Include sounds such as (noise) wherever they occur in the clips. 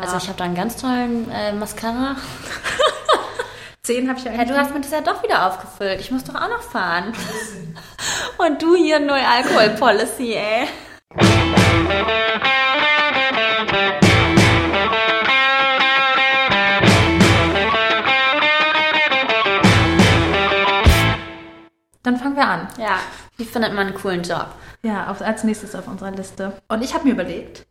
Also ich habe da einen ganz tollen äh, Mascara. (laughs) Zehn habe ich ja Ja, du hast mir das ja doch wieder aufgefüllt. Ich muss doch auch noch fahren. (laughs) Und du hier null Alkohol Policy, ey. Dann fangen wir an. Ja, wie findet man einen coolen Job? Ja, auf, als nächstes auf unserer Liste. Und ich habe mir überlegt,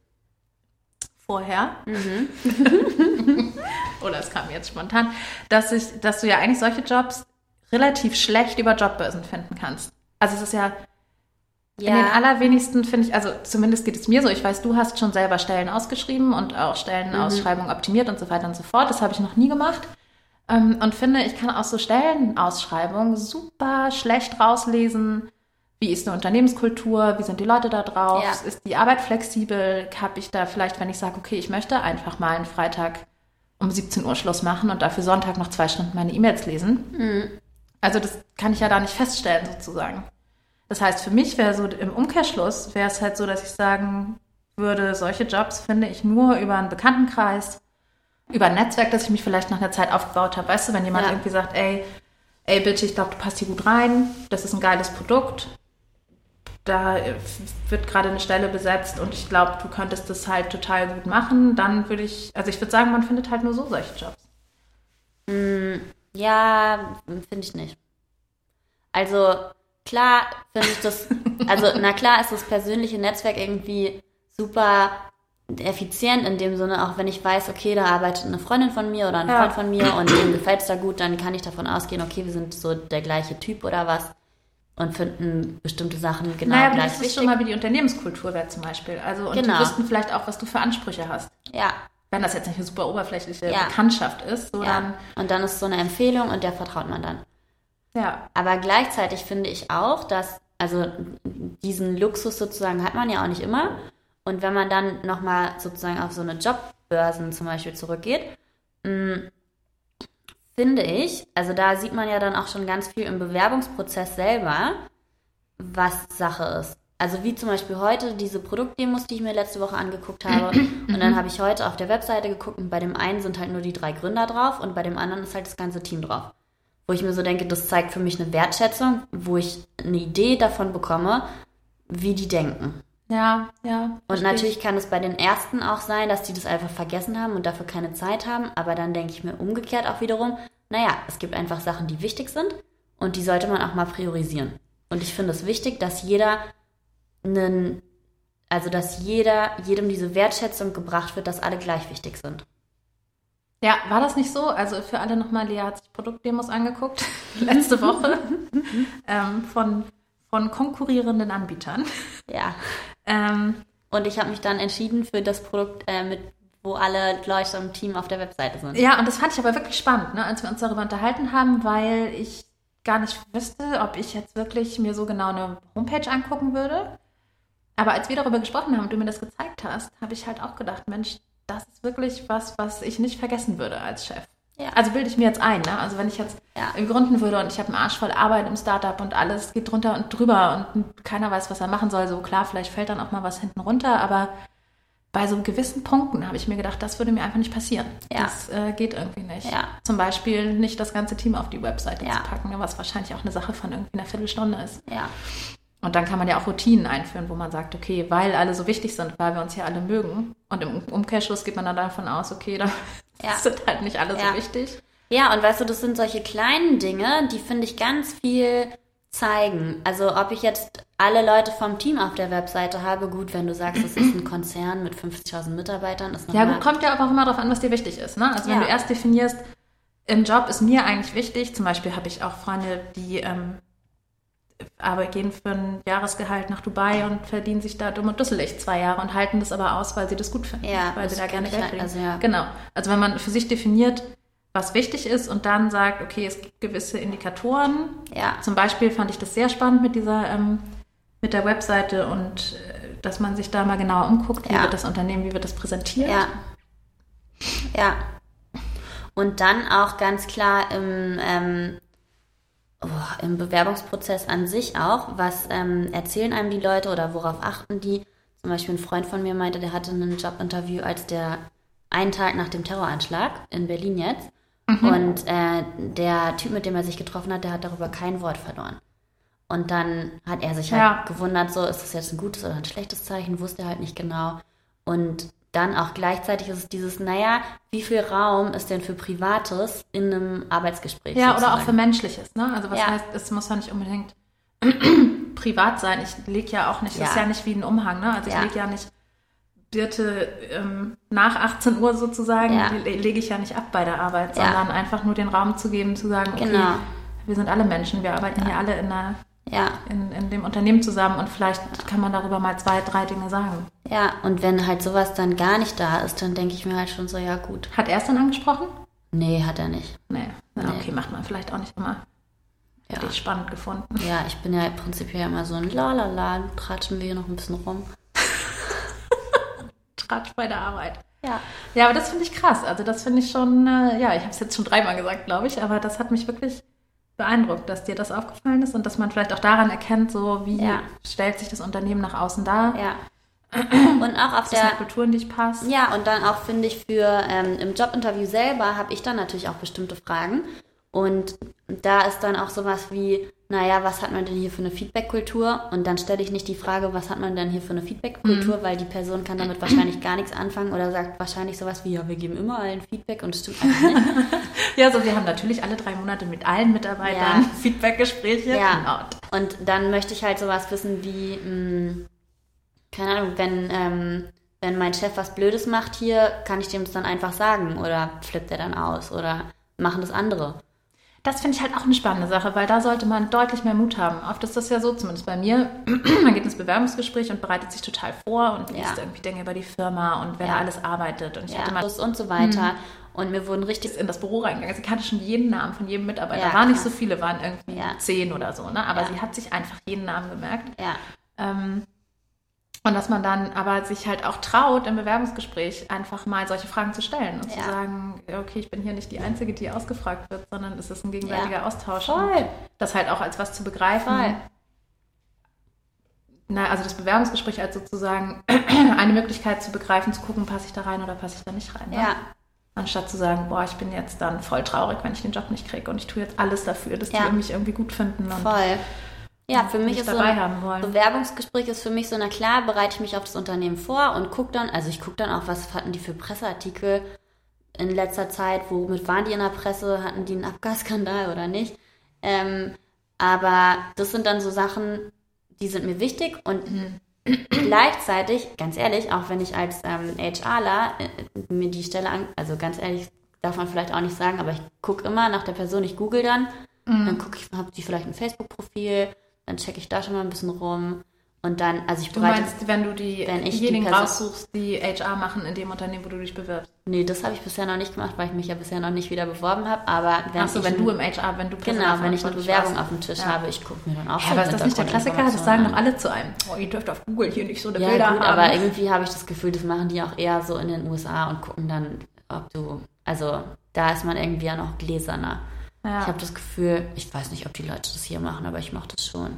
vorher, (laughs) oder es kam jetzt spontan, dass, ich, dass du ja eigentlich solche Jobs relativ schlecht über Jobbörsen finden kannst. Also es ist ja, in den allerwenigsten finde ich, also zumindest geht es mir so, ich weiß, du hast schon selber Stellen ausgeschrieben und auch Stellenausschreibungen optimiert und so weiter und so fort. Das habe ich noch nie gemacht. Ähm, und finde, ich kann aus so Stellenausschreibungen super schlecht rauslesen, wie ist eine Unternehmenskultur, wie sind die Leute da drauf, Ja. ist die Arbeit flexibel, habe ich da vielleicht, wenn ich sage, okay, ich möchte einfach mal einen Freitag um 17 Uhr Schluss machen und dafür Sonntag noch zwei Stunden meine E-Mails lesen. Also das kann ich ja da nicht feststellen sozusagen. Das heißt, für mich wäre so im Umkehrschluss, wäre es halt so, dass ich sagen würde, solche Jobs finde ich nur über einen Bekanntenkreis, über ein Netzwerk, das ich mich vielleicht nach einer Zeit aufgebaut habe. Weißt du, wenn jemand Ja. irgendwie sagt, ey, ey, bitte, ich glaube, du passt hier gut rein, das ist ein geiles Produkt, da äh, wird gerade eine Stelle besetzt und ich glaube, du könntest das halt total gut machen, dann würde ich, also ich würde sagen, man findet halt nur so solche Jobs. Ja, finde ich nicht. Also klar finde ich das, (laughs) also na klar ist das persönliche Netzwerk irgendwie super effizient in dem Sinne, auch wenn ich weiß, okay, da arbeitet eine Freundin von mir oder ein Ja. Freund von mir und dem gefällt es da gut, dann kann ich davon ausgehen, okay, wir sind so der gleiche Typ oder was und finden bestimmte Sachen genau naja, gleich das ist wichtig. schon mal, wie die Unternehmenskultur wäre zum Beispiel. Also, und Genau. die wüssten vielleicht auch, was du für Ansprüche hast. ja, Wenn das jetzt nicht eine super oberflächliche Ja. Bekanntschaft ist, so ja. dann, Und dann ist so eine Empfehlung und der vertraut man dann. ja. Aber gleichzeitig finde ich auch, dass, also diesen Luxus sozusagen hat man ja auch nicht immer. Und wenn man dann nochmal sozusagen auf so eine Jobbörsen zum Beispiel zurückgeht, mh, finde ich, also da sieht man ja dann auch schon ganz viel im Bewerbungsprozess selber, was Sache ist. Also wie zum Beispiel heute diese Produktdemos, die ich mir letzte Woche angeguckt habe. (clears throat) Und dann habe ich heute auf der Webseite geguckt und bei dem einen sind halt nur die drei Gründer drauf und bei dem anderen ist halt das ganze Team drauf. Wo ich mir so denke, das zeigt für mich eine Wertschätzung, wo ich eine Idee davon bekomme, wie die denken. Ja, ja. Und natürlich kann es bei den ersten auch sein, dass die das einfach vergessen haben und dafür keine Zeit haben. Aber dann denke ich mir umgekehrt auch wiederum, naja, es gibt einfach Sachen, die wichtig sind und die sollte man auch mal priorisieren. Und ich finde es wichtig, dass jeder einen, also dass jeder, jedem diese Wertschätzung gebracht wird, dass alle gleich wichtig sind. Ja, war das nicht so? Also für alle nochmal, Lea hat sich Produktdemos angeguckt, (laughs) letzte Woche, (laughs) ähm, von, von konkurrierenden Anbietern. Ja. (laughs) Ähm, Und ich habe mich dann entschieden für das Produkt, äh, mit, wo alle Leute im Team auf der Webseite sind. ja, und das fand ich aber wirklich spannend, ne, als wir uns darüber unterhalten haben, weil ich gar nicht wüsste, ob ich jetzt wirklich mir so genau eine Homepage angucken würde. Aber als wir darüber gesprochen haben und du mir das gezeigt hast, habe ich halt auch gedacht, Mensch, das ist wirklich was, was ich nicht vergessen würde als Chef. Ja. Also bilde ich mir jetzt ein, ne? Also wenn ich jetzt Ja. gründen würde und ich habe einen Arsch voll Arbeit im Startup und alles geht drunter und drüber und keiner weiß, was er machen soll, so klar, vielleicht fällt dann auch mal was hinten runter, aber bei so gewissen Punkten habe ich mir gedacht, das würde mir einfach nicht passieren. Ja. Das äh, geht irgendwie nicht. Ja. Zum Beispiel nicht das ganze Team auf die Webseite Ja. zu packen, was wahrscheinlich auch eine Sache von irgendwie einer Viertelstunde ist. Ja. Und dann kann man ja auch Routinen einführen, wo man sagt, okay, weil alle so wichtig sind, weil wir uns hier alle mögen. Und im Umkehrschluss geht man dann davon aus, okay, da Ja. sind halt nicht alle Ja. so wichtig. Ja, und weißt du, das sind solche kleinen Dinge, die finde ich ganz viel zeigen. Also ob ich jetzt alle Leute vom Team auf der Webseite habe, gut, wenn du sagst, es ist ein (clears throat) Konzern mit 50.000 Mitarbeitern, ist Ja, gut, kommt ja aber auch immer darauf an, was dir wichtig ist. Ne? Also wenn Ja. du erst definierst, im Job ist mir eigentlich wichtig, zum Beispiel habe ich auch Freunde, die ähm, aber gehen für ein Jahresgehalt nach Dubai und verdienen sich da dumm und dusselig zwei Jahre und halten das aber aus, weil sie das gut finden, Ja, weil sie da gerne Geld halt, verdienen. also ja. Genau. Also wenn man für sich definiert, was wichtig ist und dann sagt, okay, es gibt gewisse Indikatoren. Ja, Zum Beispiel fand ich das sehr spannend mit dieser, ähm, mit der Webseite und äh, dass man sich da mal genauer umguckt, wie Ja. wird das Unternehmen, wie wird das präsentiert. ja. Ja. Und dann auch ganz klar im, ähm, oh, im Bewerbungsprozess an sich auch, was ähm, erzählen einem die Leute oder worauf achten die? Zum Beispiel ein Freund von mir meinte, der hatte ein Jobinterview, als der einen Tag nach dem Terroranschlag in Berlin jetzt. Mhm. Und äh, der Typ, mit dem er sich getroffen hat, der hat darüber kein Wort verloren. Und dann hat er sich halt ja. gewundert, so ist das jetzt ein gutes oder ein schlechtes Zeichen, wusste er halt nicht genau. Und dann auch gleichzeitig ist es dieses, naja, wie viel Raum ist denn für Privates in einem Arbeitsgespräch? Ja, sozusagen? oder auch für Menschliches, ne? Also was ja. heißt, es muss ja nicht unbedingt (clears throat) privat sein. Ich lege ja auch nicht, ja. das ist ja nicht wie ein Umhang, ne? Also ich ja. lege ja nicht Birte ähm, nach 18 Uhr sozusagen, ja. lege ich ja nicht ab bei der Arbeit, sondern einfach nur den Raum zu geben, zu sagen, okay, genau. wir sind alle Menschen, wir arbeiten hier alle in einer ja. in, in dem Unternehmen zusammen und vielleicht kann man darüber mal zwei, drei Dinge sagen. Ja, und wenn halt sowas dann gar nicht da ist, dann denke ich mir halt schon so, ja gut. Hat er es dann angesprochen? Nee, hat er nicht. Nee, Na, nee. okay, macht man vielleicht auch nicht immer. Ja. Hätte ich spannend gefunden. Ja, ich bin ja prinzipiell immer so ein Lalala, tratschen wir hier noch ein bisschen rum. (laughs) Tratsch bei der Arbeit. Ja. Ja, aber das finde ich krass. Also das finde ich schon, äh, ja, ich habe es jetzt schon dreimal gesagt, glaube ich, aber das hat mich wirklich beeindruckt, dass dir das aufgefallen ist und dass man vielleicht auch daran erkennt, so wie ja. stellt sich das Unternehmen nach außen dar. Ja. (clears throat) Und auch auf der Kultur, in die ich passe. Ja, und dann auch finde ich für ähm, im Jobinterview selber habe ich dann natürlich auch bestimmte Fragen. Und da ist dann auch sowas wie, naja, was hat man denn hier für eine Feedback-Kultur? Und dann stelle ich nicht die Frage, was hat man denn hier für eine Feedback-Kultur, mhm. weil die Person kann damit wahrscheinlich gar nichts anfangen oder sagt wahrscheinlich sowas wie, ja, wir geben immer allen Feedback und es stimmt einfach nicht. (laughs) ja, so wir haben natürlich alle drei Monate mit allen Mitarbeitern ja. Feedback-Gespräche. Ja. Genau. Und dann möchte ich halt sowas wissen wie, mh, hm, keine Ahnung, wenn, ähm, wenn mein Chef was Blödes macht hier, kann ich dem das dann einfach sagen oder flippt er dann aus oder machen das andere. Das finde ich halt auch eine spannende Sache, weil da sollte man deutlich mehr Mut haben. Oft ist das ja so, zumindest bei mir. (clears throat) man geht ins Bewerbungsgespräch und bereitet sich total vor und liest ja. irgendwie Dinge über die Firma und wer ja. da alles arbeitet. Und ich ja, hatte mal und so weiter. Hm. Und mir wurden richtig in das Büro reingegangen. Sie kannte schon jeden Namen von jedem Mitarbeiter. Ja, waren nicht so viele, waren irgendwie zehn oder so. Ne? Aber sie hat sich einfach jeden Namen gemerkt. Ja. Ähm, und dass man dann aber sich halt auch traut, im Bewerbungsgespräch einfach mal solche Fragen zu stellen und ja. zu sagen, okay, ich bin hier nicht die Einzige, die ausgefragt wird, sondern es ist ein gegenseitiger ja. Austausch. Voll. das halt auch als was zu begreifen. Voll. Na, also das Bewerbungsgespräch als sozusagen (clears throat) eine Möglichkeit zu begreifen, zu gucken, passe ich da rein oder passe ich da nicht rein. Ne? Ja. Anstatt zu sagen, boah, ich bin jetzt dann voll traurig, wenn ich den Job nicht kriege und ich tue jetzt alles dafür, dass ja. die mich irgendwie gut finden. Und voll. Ja, für mich ist so ein Bewerbungsgespräch ist für mich so, na klar, bereite ich mich auf das Unternehmen vor und gucke dann, also ich gucke dann auch, was hatten die für Presseartikel in letzter Zeit, womit waren die in der Presse, hatten die einen Abgasskandal oder nicht. Ähm, aber das sind dann so Sachen, die sind mir wichtig und mhm. gleichzeitig, ganz ehrlich, auch wenn ich als ähm, HRler äh, mir die Stelle an, also ganz ehrlich, darf man vielleicht auch nicht sagen, aber ich gucke immer nach der Person, ich google dann, mhm. dann gucke ich, habe die vielleicht ein Facebook-Profil, dann checke ich da schon mal ein bisschen rum. Und dann, also ich bereite. Du meinst, wenn du die, wenn ich diejenigen die raussuchst, die HR machen in dem Unternehmen, wo du dich bewirbst? Nee, das habe ich bisher noch nicht gemacht, weil ich mich ja bisher noch nicht wieder beworben habe. Aber wenn Ach so, wenn du im HR, wenn du Genau, wenn ich eine Bewerbung auf dem Tisch ja. habe, ich gucke mir dann auch ja, aber ist das nicht der Klassiker? Das sagen doch alle zu einem. Oh, ihr dürft auf Google hier nicht so eine ja, Bilder gut, haben. aber irgendwie habe ich das Gefühl, das machen die auch eher so in den USA und gucken dann, ob du, also da ist man irgendwie ja noch gläserner. Ja. Ich habe das Gefühl, ich weiß nicht, ob die Leute das hier machen, aber ich mache das schon.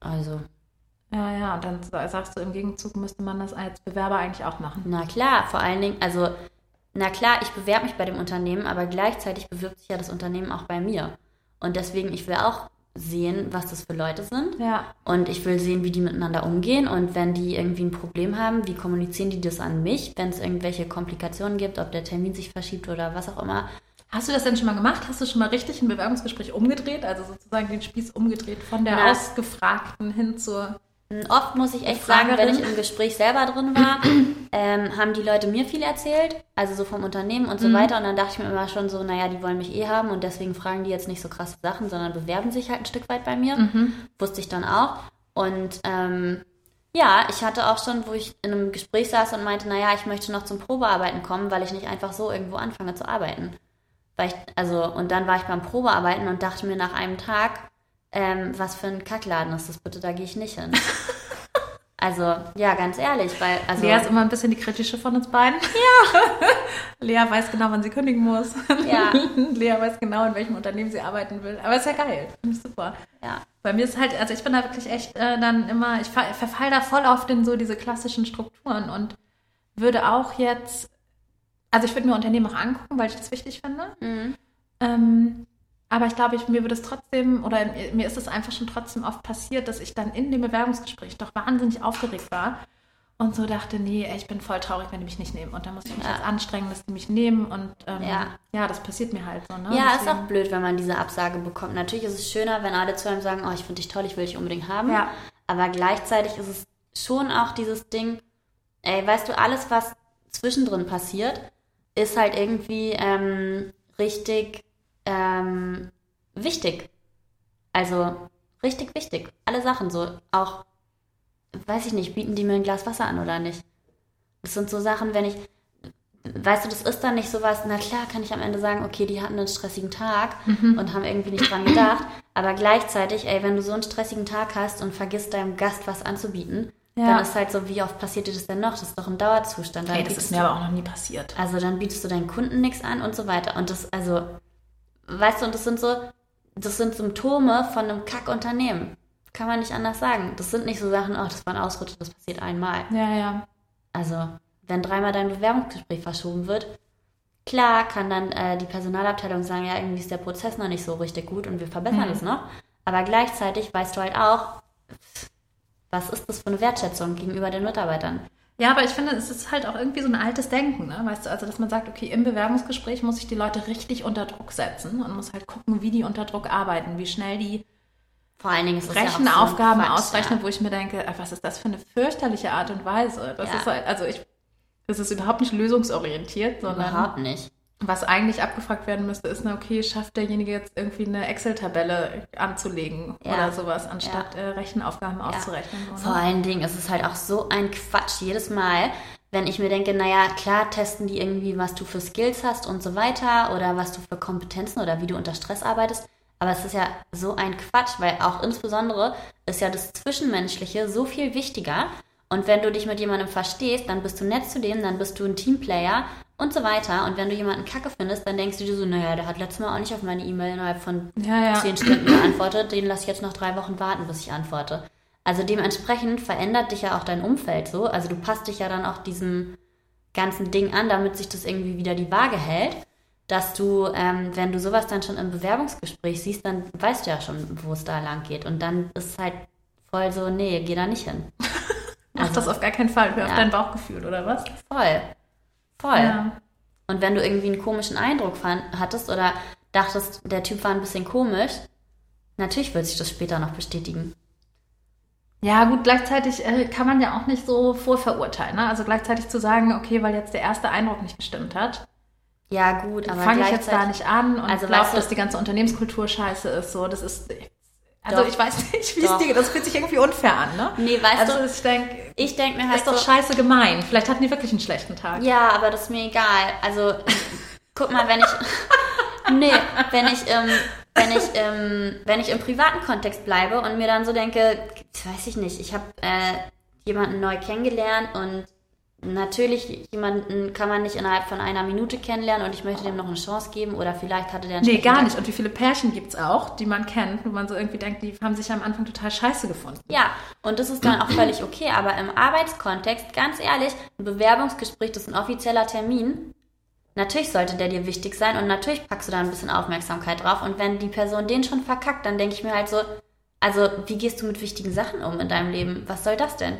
Also. Ja, ja, dann sagst du, im Gegenzug müsste man das als Bewerber eigentlich auch machen. Na klar, vor allen Dingen, also, na klar, ich bewerbe mich bei dem Unternehmen, aber gleichzeitig bewirbt sich ja das Unternehmen auch bei mir. Und deswegen, ich will auch sehen, was das für Leute sind. Ja. Und ich will sehen, wie die miteinander umgehen. Und wenn die irgendwie ein Problem haben, wie kommunizieren die das an mich, wenn es irgendwelche Komplikationen gibt, ob der Termin sich verschiebt oder was auch immer. Hast du das denn schon mal gemacht? Hast du schon mal richtig ein Bewerbungsgespräch umgedreht? Also sozusagen den Spieß umgedreht von der Na. Ausgefragten hin zur. Oft muss ich echt sagen, wenn ich im Gespräch selber drin war, (clears throat) ähm, haben die Leute mir viel erzählt, also so vom Unternehmen und so mhm. weiter. Und dann dachte ich mir immer schon so, naja, die wollen mich eh haben und deswegen fragen die jetzt nicht so krasse Sachen, sondern bewerben sich halt ein Stück weit bei mir. Mhm. Wusste ich dann auch. Und ähm, ja, ich hatte auch schon, wo ich in einem Gespräch saß und meinte, naja, ich möchte noch zum Probearbeiten kommen, weil ich nicht einfach so irgendwo anfange zu arbeiten. Weil ich, also, und dann war ich beim Probearbeiten und dachte mir nach einem Tag, ähm, was für ein Kackladen ist das bitte, da gehe ich nicht hin. (laughs) Also, ja, ganz ehrlich, weil. Also, Lea ist immer ein bisschen die kritische von uns beiden. Ja. (laughs) Lea weiß genau, wann sie kündigen muss. Ja. (laughs) Lea weiß genau, in welchem Unternehmen sie arbeiten will. Aber ist ja geil. Finde ich super. Ja. Bei mir ist halt, also ich bin da wirklich echt äh, dann immer, ich verfall da voll oft in so diese klassischen Strukturen und würde auch jetzt, also ich würde mir Unternehmen auch angucken, weil ich das wichtig finde. Mhm. Ähm, aber ich glaube, ich, mir würde es trotzdem, oder mir ist es einfach schon trotzdem oft passiert, dass ich dann in dem Bewerbungsgespräch doch wahnsinnig aufgeregt war und so dachte, nee, ey, ich bin voll traurig, wenn die mich nicht nehmen. Und da muss ich mich Ja. jetzt anstrengen, dass die mich nehmen. Und ähm, Ja. ja. das passiert mir halt so. Ne? Ja, ist Deswegen- auch blöd, wenn man diese Absage bekommt. Natürlich ist es schöner, wenn alle zu einem sagen, oh, ich finde dich toll, ich will dich unbedingt haben. Ja. Aber gleichzeitig ist es schon auch dieses Ding, ey, weißt du, alles, was zwischendrin passiert, ist halt irgendwie ähm, richtig ähm, wichtig. Also richtig wichtig. Alle Sachen so. Auch, weiß ich nicht, bieten die mir ein Glas Wasser an oder nicht? Das sind so Sachen, wenn ich, weißt du, das ist dann nicht sowas, na klar kann ich am Ende sagen, okay, die hatten einen stressigen Tag und haben irgendwie nicht dran gedacht. Aber gleichzeitig, ey, wenn du so einen stressigen Tag hast und vergisst deinem Gast was anzubieten, Ja. dann ist halt so, wie oft passiert dir das denn noch? Das ist doch ein Dauerzustand. Dann Ey, das ist mir aber auch noch nie passiert. also dann bietest du deinen Kunden nichts an und so weiter. Und das, also, weißt du, und das sind so, das sind Symptome von einem Kackunternehmen. Kann man nicht anders sagen. Das sind nicht so Sachen, oh, das war ein Ausrutscher, das passiert einmal. Ja, ja. Also, wenn dreimal dein Bewerbungsgespräch verschoben wird, klar kann dann äh, die Personalabteilung sagen, ja, irgendwie ist der Prozess noch nicht so richtig gut und wir verbessern Mhm. es noch. Aber gleichzeitig weißt du halt auch, was ist das für eine Wertschätzung gegenüber den Mitarbeitern? Ja, aber ich finde, es ist halt auch irgendwie so ein altes Denken, ne? Weißt du, also dass man sagt, okay, im Bewerbungsgespräch muss ich die Leute richtig unter Druck setzen und muss halt gucken, wie die unter Druck arbeiten, wie schnell die Vor allen Dingen ist es ja so Rechenaufgaben ausrechnen, wo ich mir denke, ach, was ist das für eine fürchterliche Art und Weise? Das Ja. ist halt, also ich, das ist überhaupt nicht lösungsorientiert, Ja, sondern überhaupt nicht. Was eigentlich abgefragt werden müsste, ist, na okay, schafft derjenige jetzt irgendwie eine Excel-Tabelle anzulegen Ja. oder sowas, anstatt äh, Rechenaufgaben auszurechnen. So, Vor allen Dingen ist es halt auch so ein Quatsch jedes Mal, wenn ich mir denke, naja, klar testen die irgendwie, was du für Skills hast und so weiter oder was du für Kompetenzen oder wie du unter Stress arbeitest. Aber es ist ja so ein Quatsch, weil auch insbesondere ist ja das Zwischenmenschliche so viel wichtiger. Und wenn du dich mit jemandem verstehst, dann bist du nett zu dem, dann bist du ein Teamplayer und so weiter. Und wenn du jemanden kacke findest, dann denkst du dir so, naja, der hat letztes Mal auch nicht auf meine E-Mail innerhalb von Ja, ja. zehn Stunden geantwortet, den lasse ich jetzt noch drei Wochen warten, bis ich antworte. Also dementsprechend verändert dich ja auch dein Umfeld so. Also du passt dich ja dann auch diesem ganzen Ding an, damit sich das irgendwie wieder die Waage hält. Dass du, ähm, wenn du sowas dann schon im Bewerbungsgespräch siehst, dann weißt du ja schon, wo es da lang geht. Und dann ist es halt voll so, nee, geh da nicht hin. (laughs) Mach das auf gar keinen Fall, hör auf Ja. dein Bauchgefühl, oder was? Voll. Voll. Ja. Und wenn du irgendwie einen komischen Eindruck fand, hattest oder dachtest, der Typ war ein bisschen komisch, natürlich wird sich das später noch bestätigen. Ja, gut, gleichzeitig äh, kann man ja auch nicht so vorverurteilen. Ne? Also gleichzeitig zu sagen, okay, weil jetzt der erste Eindruck nicht gestimmt hat, Ja, gut, aber fange ich jetzt da nicht an und Also, du- dass die ganze Unternehmenskultur scheiße ist. So, das ist. Also Doch. ich weiß nicht, wie es dir geht. Das fühlt sich irgendwie unfair an, ne? Nee, weißt also du, ich denke, ich denke mir halt ist doch so, scheiße gemein. Vielleicht hatten die wirklich einen schlechten Tag. ja, aber das ist mir egal. Also, guck mal, wenn ich, (laughs) nee, wenn ich, ähm, wenn ich, ähm, wenn ich im privaten Kontext bleibe und mir dann so denke, weiß ich nicht, ich habe äh, jemanden neu kennengelernt und natürlich jemanden kann man nicht innerhalb von einer Minute kennenlernen und ich möchte dem noch eine Chance geben oder vielleicht hatte der Nee, gar nicht. Und wie viele Pärchen gibt es auch, die man kennt, wo man so irgendwie denkt, die haben sich am Anfang total scheiße gefunden. Ja, und das ist dann auch völlig okay, aber im Arbeitskontext, ganz ehrlich, ein Bewerbungsgespräch, das ist ein offizieller Termin. Natürlich sollte der dir wichtig sein und natürlich packst du da ein bisschen Aufmerksamkeit drauf. Und wenn die Person den schon verkackt, dann denke ich mir halt so, also wie gehst du mit wichtigen Sachen um in deinem Leben? Was soll das denn?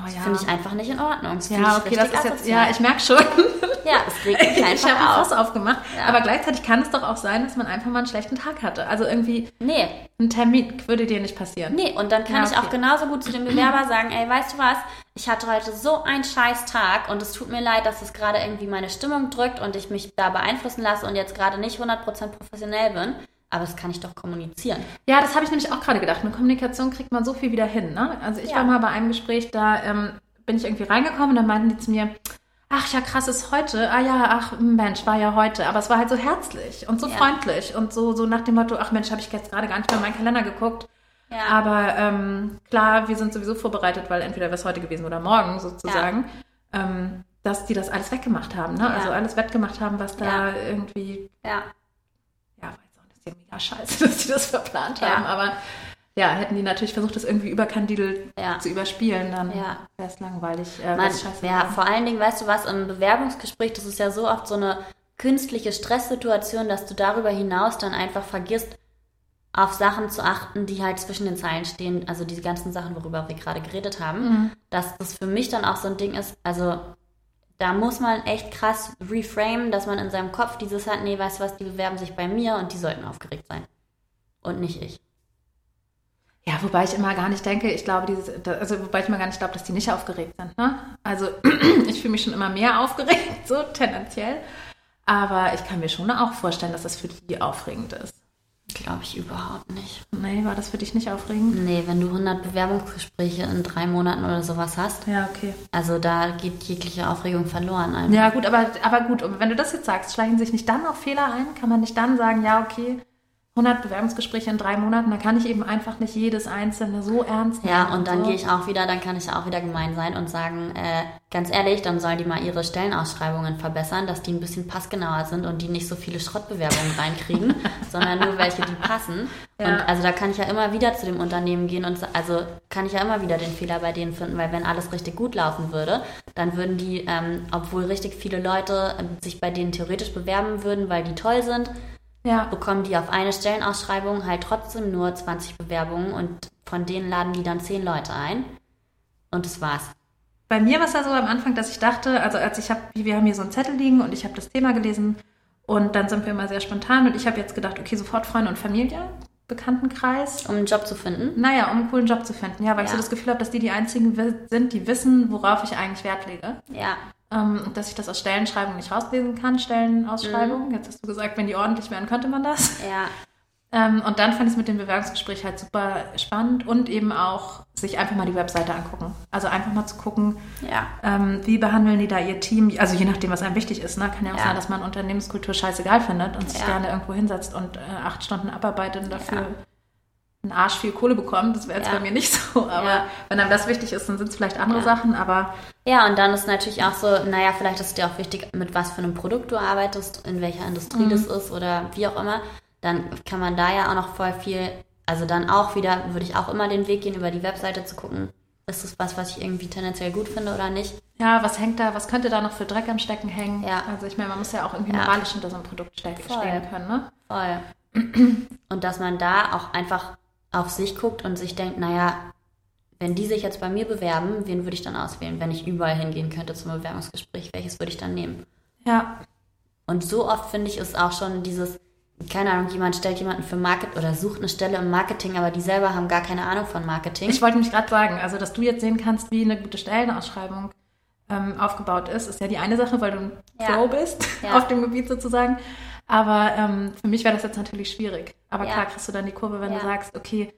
Oh, Das ja. finde ich einfach nicht in Ordnung. Das ja, ich okay, das ist jetzt, ja, ich merke schon. (laughs) ja, es regt mich (laughs) Ich einfach habe ein auf. Fass aufgemacht. Ja. Aber gleichzeitig kann es doch auch sein, dass man einfach mal einen schlechten Tag hatte. Also irgendwie Nee, ein Termin würde dir nicht passieren. Nee, und dann kann Ja, ich auch okay. genauso gut zu dem Bewerber sagen, ey, weißt du was, ich hatte heute so einen scheiß Tag und es tut mir leid, dass es gerade irgendwie meine Stimmung drückt und ich mich da beeinflussen lasse und jetzt gerade nicht 100% professionell bin, aber das kann ich doch kommunizieren. Ja, das habe ich nämlich auch gerade gedacht. Mit Kommunikation kriegt man so viel wieder hin. Ne? Also ich Ja. war mal bei einem Gespräch, da ähm, bin ich irgendwie reingekommen und dann meinten die zu mir, ach ja, krass ist heute. Ah ja, ach Mensch, war ja heute. Aber es war halt so herzlich und so Ja. freundlich und so, so nach dem Motto, ach Mensch, habe ich jetzt gerade gar nicht mehr in meinen Kalender geguckt. Ja. Aber ähm, klar, wir sind sowieso vorbereitet, weil entweder wäre es heute gewesen oder morgen sozusagen, ähm, dass die das alles weggemacht haben. Ne? Ja. Also alles wettgemacht haben, was da Ja. irgendwie ja. ja, mega scheiße, (laughs) dass die das verplant Ja. haben, aber ja, hätten die natürlich versucht, das irgendwie überkandidel Ja. zu überspielen, dann Ja. wäre es langweilig. Äh, Man, ja, vor allen Dingen, weißt du was, im Bewerbungsgespräch, das ist ja so oft so eine künstliche Stresssituation, dass du darüber hinaus dann einfach vergisst, auf Sachen zu achten, die halt zwischen den Zeilen stehen, also diese ganzen Sachen, worüber wir gerade geredet haben, Mhm. dass das für mich dann auch so ein Ding ist, also da muss man echt krass reframen, dass man in seinem Kopf dieses hat, nee, weißt du was, die bewerben sich bei mir und die sollten aufgeregt sein. Und nicht ich. Ja, wobei ich immer gar nicht denke, ich glaube, dieses, also wobei ich immer gar nicht glaube, dass die nicht aufgeregt sind. Ne? Also (clears throat) ich fühle mich schon immer mehr aufgeregt, (laughs) so tendenziell. Aber ich kann mir schon auch vorstellen, dass das für die aufregend ist. Glaube ich überhaupt nicht. Nee, war das für dich nicht aufregend? Nee, wenn du 100 Bewerbungsgespräche in drei Monaten oder sowas hast, Ja, okay. also da geht jegliche Aufregung verloren. Einfach. Ja, gut, aber, aber gut, und wenn du das jetzt sagst, schleichen sich nicht dann auch Fehler ein? Kann man nicht dann sagen, ja, okay, 100 Bewerbungsgespräche in drei Monaten, da kann ich eben einfach nicht jedes einzelne so ernst nehmen. Ja, und dann so. gehe ich auch wieder, dann kann ich auch wieder gemein sein und sagen, äh, ganz ehrlich, dann sollen die mal ihre Stellenausschreibungen verbessern, dass die ein bisschen passgenauer sind und die nicht so viele Schrottbewerbungen reinkriegen, (laughs) sondern nur welche, die passen. Ja. Und also da kann ich ja immer wieder zu dem Unternehmen gehen und also kann ich ja immer wieder den Fehler bei denen finden, weil wenn alles richtig gut laufen würde, dann würden die, ähm, obwohl richtig viele Leute ähm, sich bei denen theoretisch bewerben würden, weil die toll sind, Ja, bekommen die auf eine Stellenausschreibung halt trotzdem nur 20 Bewerbungen und von denen laden die dann 10 Leute ein. Und das war's. Bei mir war es ja so am Anfang, dass ich dachte, also als ich habe, wir haben hier so einen Zettel liegen und ich habe das Thema gelesen und dann sind wir immer sehr spontan und ich habe jetzt gedacht, okay, sofort Freunde und Familie, Bekanntenkreis. Um einen Job zu finden. Naja, um einen coolen Job zu finden. Ja, weil ich Ja. so das Gefühl habe, dass die die einzigen sind, die wissen, worauf ich eigentlich Wert lege. Ja. Ähm, und dass ich das aus Stellenschreibungen nicht rauslesen kann, Stellenausschreibungen. Jetzt hast du gesagt, wenn die ordentlich wären, könnte man das. Ja. Ähm, und dann fand ich es mit dem Bewerbungsgespräch halt super spannend und eben auch sich einfach mal die Webseite angucken. Also einfach mal zu gucken, Ja. ähm, wie behandeln die da ihr Team? Also je nachdem, was einem wichtig ist. Ne? Kann ja auch Ja. sein, dass man Unternehmenskultur scheißegal findet und sich Ja. gerne irgendwo hinsetzt und äh, acht Stunden abarbeitet und dafür einen Arsch viel Kohle bekommt. Das wäre jetzt bei mir nicht (laughs) so. Aber wenn einem das wichtig ist, dann sind es vielleicht andere. Sachen. Aber Ja, und dann ist natürlich auch so, naja, vielleicht ist dir auch wichtig, mit was für einem Produkt du arbeitest, in welcher Industrie das ist oder wie auch immer. Dann kann man da ja auch noch voll viel, also dann auch wieder, würde ich auch immer den Weg gehen, über die Webseite zu gucken, ist das was, was ich irgendwie tendenziell gut finde oder nicht. ja, was hängt da, was könnte da noch für Dreck am Stecken hängen? Ja. Also ich meine, man muss ja auch irgendwie Ja. moralisch hinter so einem Produkt stehen können. Ne? Voll. (clears throat) Und dass man da auch einfach auf sich guckt und sich denkt, naja, wenn die sich jetzt bei mir bewerben, wen würde ich dann auswählen? Wenn ich überall hingehen könnte zum Bewerbungsgespräch, welches würde ich dann nehmen? Ja, Und so oft finde ich es auch schon dieses, keine Ahnung, jemand stellt jemanden für Market oder sucht eine Stelle im Marketing, aber die selber haben gar keine Ahnung von Marketing. Ich wollte mich gerade sagen, also dass du jetzt sehen kannst, wie eine gute Stellenausschreibung ähm, aufgebaut ist, ist ja die eine Sache, weil du ein Ja. Pro bist (laughs) Ja. auf dem Gebiet sozusagen. Aber ähm, für mich wäre das jetzt natürlich schwierig. Aber Ja. klar kriegst du dann die Kurve, wenn du sagst, okay,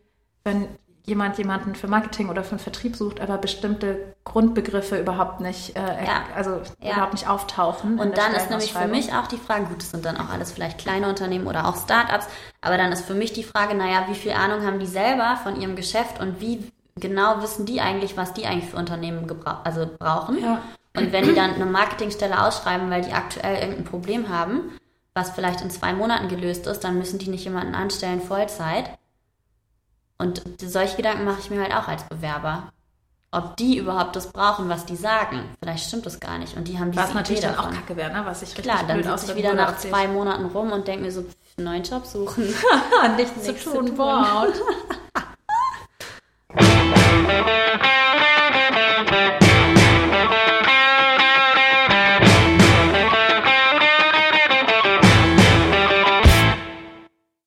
wenn jemand jemanden für Marketing oder für Vertrieb sucht, aber bestimmte Grundbegriffe überhaupt nicht, äh, Ja. also Ja. überhaupt nicht auftauchen. Und dann ist nämlich für mich auch die Frage, gut, das sind dann auch alles vielleicht kleine Unternehmen oder auch Startups, aber dann ist für mich die Frage, naja, wie viel Ahnung haben die selber von ihrem Geschäft und wie genau wissen die eigentlich, was die eigentlich für Unternehmen also brauchen? Ja. Und wenn die dann eine Marketingstelle ausschreiben, weil die aktuell irgendein Problem haben, was vielleicht in zwei Monaten gelöst ist, dann müssen die nicht jemanden anstellen Vollzeit. Und solche Gedanken mache ich mir halt auch als Bewerber. Ob die überhaupt das brauchen, was die sagen. Vielleicht stimmt das gar nicht. Und die haben diese Was natürlich Idee dann auch davon. kacke wäre, ne? was ich richtig Klar, dann sitze ich wieder nach zwei Monaten rum und denke mir so, pff, einen neuen Job suchen. (laughs) nichts, Nichts zu zu tun. tun. Boah. (laughs)